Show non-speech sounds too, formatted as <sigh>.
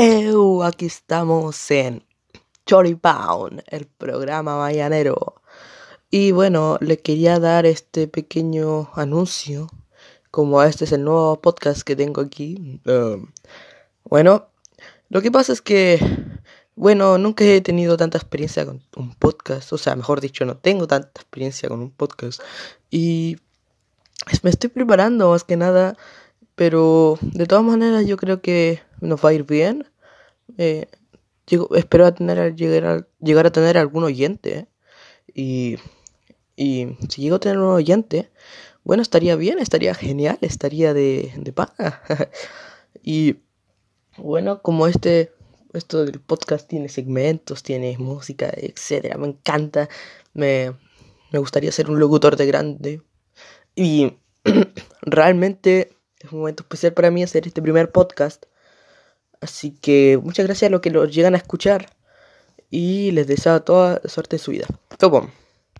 ¡Eu! Aquí estamos en Choripound, el programa mañanero. Y bueno, le quería dar este pequeño anuncio, como este es el nuevo podcast que tengo aquí. Um, bueno, lo que pasa es que, bueno, nunca he tenido tanta experiencia con un podcast, o sea, mejor dicho, no tengo tanta experiencia con un podcast. Y me estoy preparando más que nada, pero de todas maneras yo creo que nos va a ir bien. Eh, espero tener, llegar, a, llegar a tener algún oyente. Y, y si llego a tener un oyente, bueno, estaría bien, estaría genial, estaría de, de <laughs> y bueno, como este, esto del podcast tiene segmentos, tiene música, etcétera, me encanta. Me, me gustaría ser un locutor de grande. Y <clears throat> realmente es un momento especial para mí hacer este primer podcast. Así que muchas gracias a los que lo llegan a escuchar y les deseo toda suerte en su vida. Todo